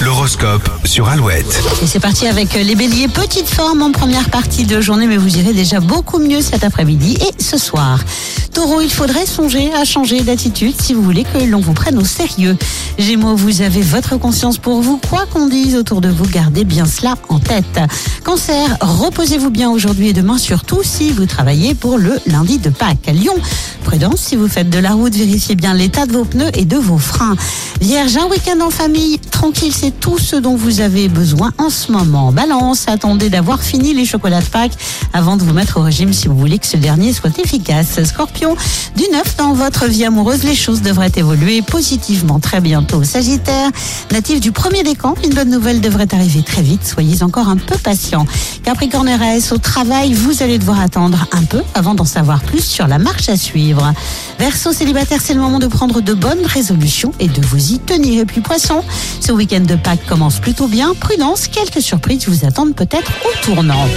L'horoscope sur Alouette. Et c'est parti avec les béliers. Petite forme en première partie de journée, mais vous irez déjà beaucoup mieux cet après-midi et ce soir. Taureau, il faudrait songer à changer d'attitude si vous voulez que l'on vous prenne au sérieux. Gémeaux, vous avez votre conscience pour vous. Quoi qu'on dise autour de vous, gardez bien cela en tête. Cancer, reposez-vous bien aujourd'hui et demain, surtout si vous travaillez pour le lundi de Pâques. Lion, prudence si vous faites de la route, vérifiez bien l'état de vos pneus et de vos freins. Vierge, un week-end en famille, tranquille, c'est tout ce dont vous avez besoin en ce moment. Balance, attendez d'avoir fini les chocolats de Pâques avant de vous mettre au régime si vous voulez que ce dernier soit efficace. Scorpion, du neuf dans votre vie amoureuse, les choses devraient évoluer positivement très bientôt. Sagittaire, natif du premier décan, une bonne nouvelle devrait arriver très vite, soyez encore un peu patient. Capricorne RS, au travail, vous allez devoir attendre un peu avant d'en savoir plus sur la marche à suivre. Verseau célibataire, c'est le moment de prendre de bonnes résolutions et de vous y tenir. Et puis poisson, ce week-end de Pâques commence plutôt bien. Prudence, quelques surprises vous attendent peut-être au tournant.